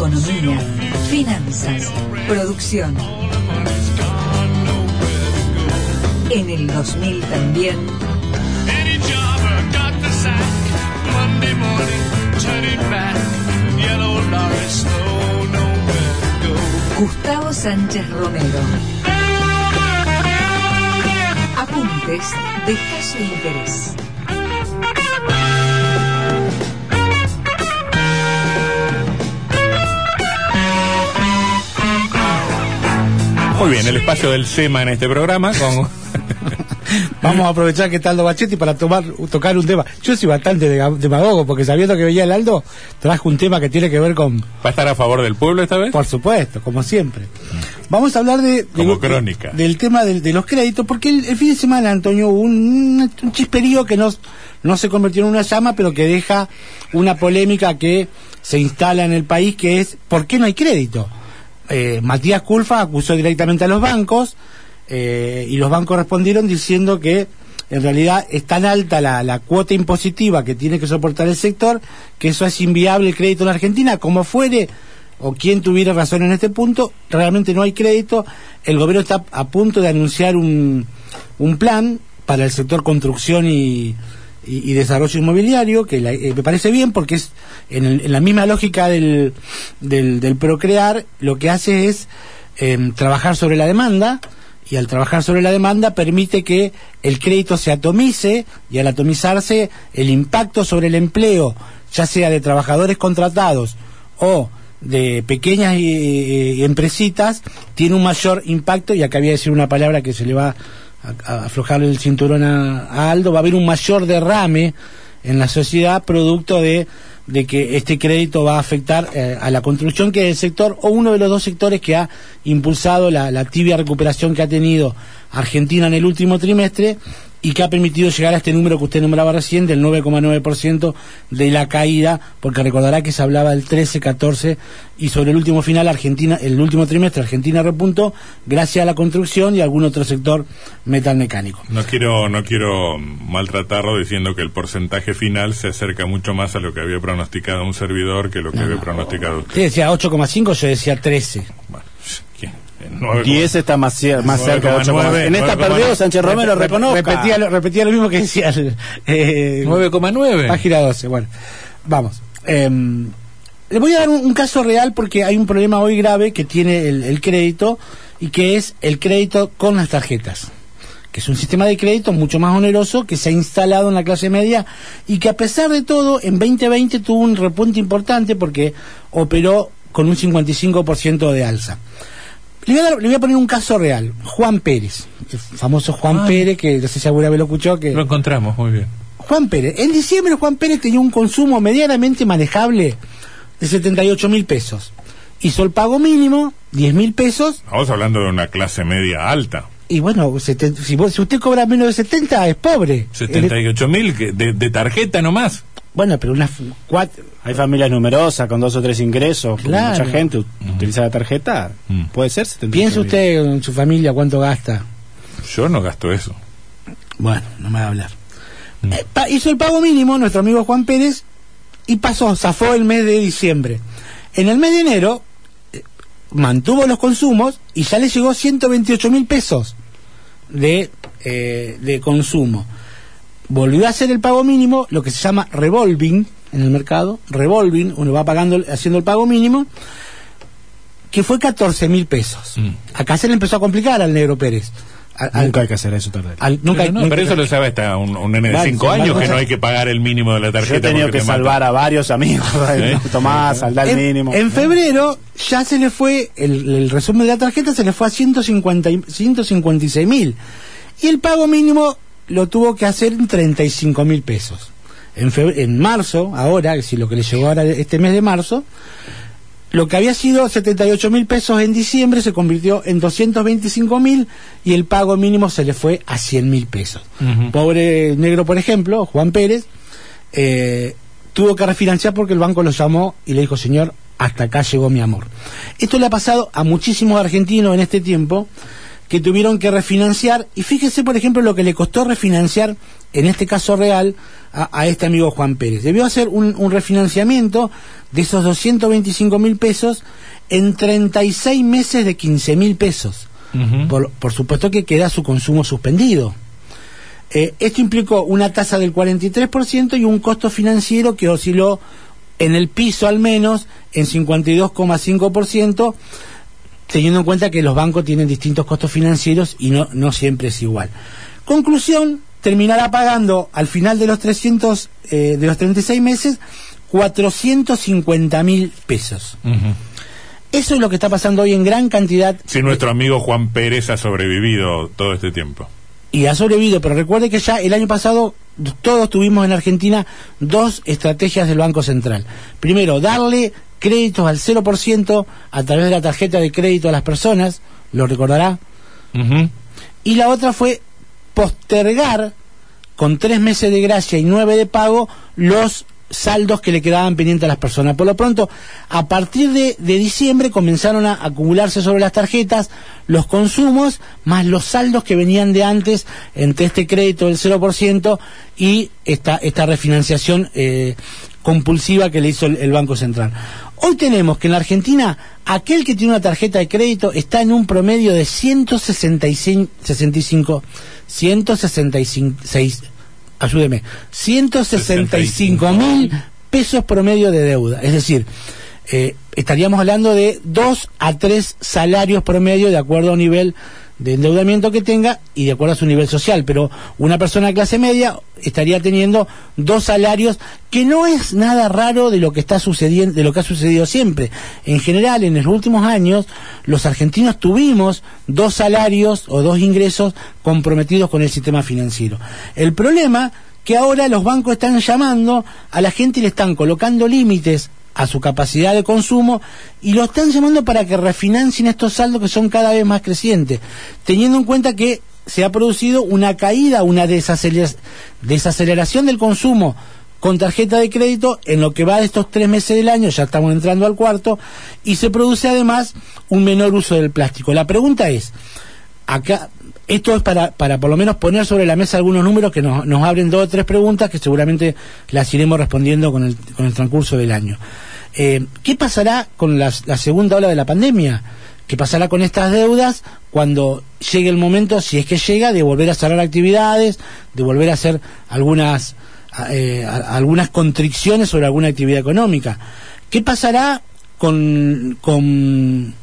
economía, finanzas, producción. En el 2000 también. Gustavo Sánchez Romero. Apuntes de caso de interés. Muy bien, el espacio del SEMA en este programa con... Vamos a aprovechar que está Aldo Bachetti para tomar, tocar un tema. Yo soy bastante demagogo porque sabiendo que veía el Aldo, trajo un tema que tiene que ver con, ¿Va a estar a favor del pueblo esta vez? por supuesto, como siempre. Vamos a hablar de, Como de- crónica. del tema de, los créditos, porque el, el fin de semana, Antonio, hubo un, un chisperío que no, no se convirtió en una llama, pero que deja una polémica que se instala en el país, que es ¿por qué no hay crédito? Eh, Matías Culfa acusó directamente a los bancos eh, y los bancos respondieron diciendo que en realidad es tan alta la, cuota impositiva que tiene que soportar el sector que eso es inviable el crédito en la Argentina, como fuere o quien tuviera razón en este punto, realmente no hay crédito. El gobierno está a punto de anunciar un, un plan para el sector construcción y, y- desarrollo inmobiliario, que la- eh, me parece bien porque es en, el- en la misma lógica del, del, del procrear, lo que hace es em, trabajar sobre la demanda y al trabajar sobre la demanda permite que el crédito se atomice y al atomizarse el impacto sobre el empleo, ya sea de trabajadores contratados o de pequeñas eh, eh, empresitas, tiene un mayor impacto, y acá voy a decir una palabra que se le va a, a aflojar el cinturón a, Aldo, va a haber un mayor derrame en la sociedad producto de, de que este crédito va a afectar eh, a la construcción, que es el sector o uno de los dos sectores que ha impulsado la, la tibia recuperación que ha tenido Argentina en el último trimestre y que ha permitido llegar a este número que usted nombraba recién del 9,9% de la caída, porque recordará que se hablaba del 13, 14 y sobre el último final Argentina, el último trimestre Argentina repuntó gracias a la construcción y algún otro sector metalmecánico. No quiero, no quiero maltratarlo diciendo que el porcentaje final se acerca mucho más a lo que había pronosticado un servidor que lo que No, había no. pronosticado usted. Usted decía 8,5, yo decía 13. Bueno, ¿quién? El nueve 10 está más, cerca de 8. 9,9, En esta 9,9. perdió Sánchez Romero, Rep- reconozca. Repetía, lo- repetía lo mismo que decía el, eh, 9,9. Página 12, bueno. Vamos. Em, le voy a dar un, un caso real porque hay un problema hoy grave que tiene el, el crédito y que es el crédito con las tarjetas. Que es un sistema de crédito mucho más oneroso que se ha instalado en la clase media y que a pesar de todo en 2020 tuvo un repunte importante porque operó con un 55% de alza. Le voy, a dar- le voy a poner un caso real. Juan Pérez, el famoso Juan Ah. Pérez, que no sé si alguna vez lo escuchó, que... Lo encontramos, muy bien. Juan Pérez. En diciembre Juan Pérez tenía un consumo medianamente manejable de 78 mil pesos. Hizo el pago mínimo, 10 mil pesos, Estamos hablando de una clase media alta. y bueno, seten- si, vos- si usted cobra menos de 70 es pobre. 78 mil de, de tarjeta nomás. Bueno, pero unas cuatro... Hay familias numerosas con dos o tres ingresos, con Claro. mucha gente ut- utiliza la tarjeta. Mm. Puede ser 78 Piense usted en su familia cuánto gasta. Yo no gasto eso. Bueno, no me va a hablar. Eh, pa- hizo el pago mínimo nuestro amigo Juan Pérez y pasó, zafó el mes de diciembre. En el mes de enero eh, mantuvo los consumos y ya le llegó 128 mil pesos de, eh, de consumo. Volvió a hacer el pago mínimo, lo que se llama revolving en el mercado, revolving, uno va pagando, haciendo el pago mínimo, que fue 14 mil pesos. Mm. Acá se le empezó a complicar al negro Pérez. Al- Nunca hay que hacer eso, tarde. al- nunca pero, no, nunca- pero eso lo sabe hasta un, un nene de Vale, 5 sí, años que no hay que pagar el mínimo de la Yo tarjeta. he tenido que te mata. salvar a varios amigos. ¿Eh? Tomás, saldar el en, mínimo. en febrero ya se le fue, el, el resumen de la tarjeta se le fue a 150 y- 156 mil. Y el pago mínimo lo tuvo que hacer en 35 mil pesos. En, en marzo, ahora, si lo que le llegó ahora este mes de marzo, lo que había sido 78 mil pesos en diciembre se convirtió en 225 mil y el pago mínimo se le fue a 100 mil pesos. Pobre negro, por ejemplo, Juan Pérez, eh, tuvo que refinanciar porque el banco lo llamó y le dijo, señor, hasta acá llegó mi amor. Esto le ha pasado a muchísimos argentinos en este tiempo que tuvieron que refinanciar. Y fíjese, por ejemplo, lo que le costó refinanciar, en este caso real, a, a este amigo Juan Pérez. Debió hacer un, un refinanciamiento de esos 225 mil pesos en 36 meses de 15 mil pesos. Por, por supuesto que queda su consumo suspendido. Eh, esto implicó una tasa del 43% y un costo financiero que osciló en el piso al menos en 52,5%, teniendo en cuenta que los bancos tienen distintos costos financieros y no, no siempre es igual. Conclusión, terminará pagando al final de los 300, eh, de los 36 meses, 450 mil pesos. Eso es lo que está pasando hoy en gran cantidad Si nuestro amigo Juan Pérez ha sobrevivido todo este tiempo. y ha sobrevivido, pero recuerde que ya el año pasado todos tuvimos en Argentina dos estrategias del Banco Central. Primero, darle créditos al 0% a través de la tarjeta de crédito a las personas, lo recordará, y la otra fue postergar con tres meses de gracia y nueve de pago los saldos que le quedaban pendientes a las personas. Por lo pronto, a partir de, de diciembre comenzaron a acumularse sobre las tarjetas los consumos más los saldos que venían de antes entre este crédito del 0% y esta, esta refinanciación eh, compulsiva que le hizo el, el Banco Central. Hoy tenemos que en la Argentina aquel que tiene una tarjeta de crédito está en un promedio de 165, 65, 166, ayúdeme, 165 mil pesos promedio de deuda. Es decir, eh, estaríamos hablando de dos a tres salarios promedio de acuerdo a un nivel de endeudamiento que tenga y de acuerdo a su nivel social, pero una persona de clase media estaría teniendo dos salarios que no es nada raro de lo que está sucediendo, de lo que ha sucedido siempre. En general, en los últimos años, los argentinos tuvimos dos salarios o dos ingresos comprometidos con el sistema financiero. El problema que ahora los bancos están llamando a la gente y le están colocando límites a su capacidad de consumo y lo están llamando para que refinancien estos saldos que son cada vez más crecientes, teniendo en cuenta que se ha producido una caída, una desacelera- desaceleración del consumo con tarjeta de crédito en lo que va de estos tres meses del año, ya estamos entrando al cuarto, y se produce además un menor uso del plástico. La pregunta es, acá esto es para, para por lo menos poner sobre la mesa algunos números que nos, nos abren dos o tres preguntas que seguramente las iremos respondiendo con el, con el transcurso del año. Eh, ¿Qué pasará con la segunda ola de la pandemia? ¿Qué pasará con estas deudas cuando llegue el momento, si es que llega, de volver a cerrar actividades, de volver a hacer algunas, eh, algunas constricciones sobre alguna actividad económica? ¿Qué pasará con, con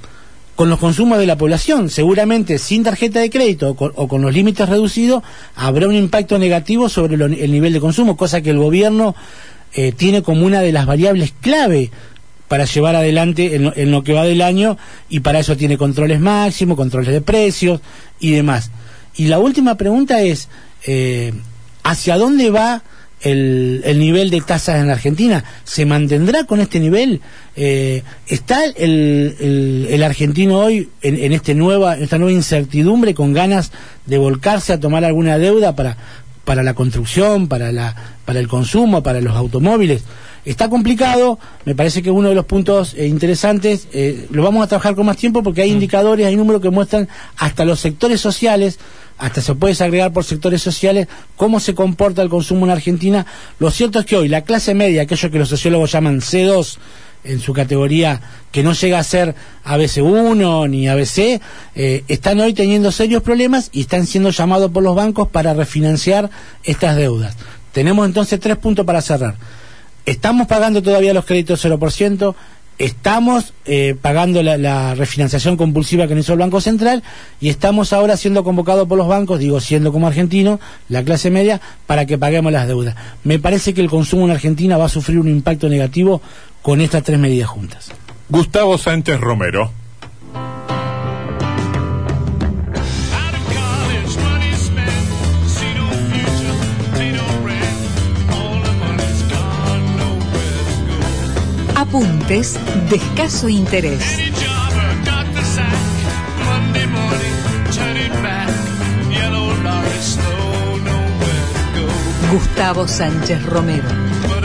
con los consumos de la población. Seguramente sin tarjeta de crédito o con, los límites reducidos habrá un impacto negativo sobre el nivel de consumo, cosa que el gobierno eh, tiene como una de las variables clave para llevar adelante en lo, en lo que va del año y para eso tiene controles máximos, controles de precios y demás. Y la última pregunta es, eh, ¿hacia dónde va el, el nivel de tasas en la Argentina? ¿Se mantendrá con este nivel? Eh, ¿Está el, el- el argentino hoy en, en este nueva, esta nueva incertidumbre con ganas de volcarse a tomar alguna deuda para, para la construcción, para, la, para el consumo, para los automóviles? Está complicado, me parece que uno de los puntos eh, interesantes, eh, lo vamos a trabajar con más tiempo porque hay indicadores, hay números que muestran hasta los sectores sociales, hasta se puede agregar por sectores sociales cómo se comporta el consumo en Argentina. Lo cierto es que hoy la clase media, aquello que los sociólogos llaman C2 en su categoría, que no llega a ser ABC1 ni ABC, eh, están hoy teniendo serios problemas y están siendo llamados por los bancos para refinanciar estas deudas. Tenemos entonces tres puntos para cerrar. Estamos pagando todavía los créditos 0%, estamos eh, pagando la, la refinanciación compulsiva que nos hizo el Banco Central y estamos ahora siendo convocados por los bancos, digo siendo como argentino, la clase media, para que paguemos las deudas. Me parece que el consumo en Argentina va a sufrir un impacto negativo con estas tres medidas juntas. Gustavo Sánchez Romero. Apuntes de escaso interés. Gustavo Sánchez Romero.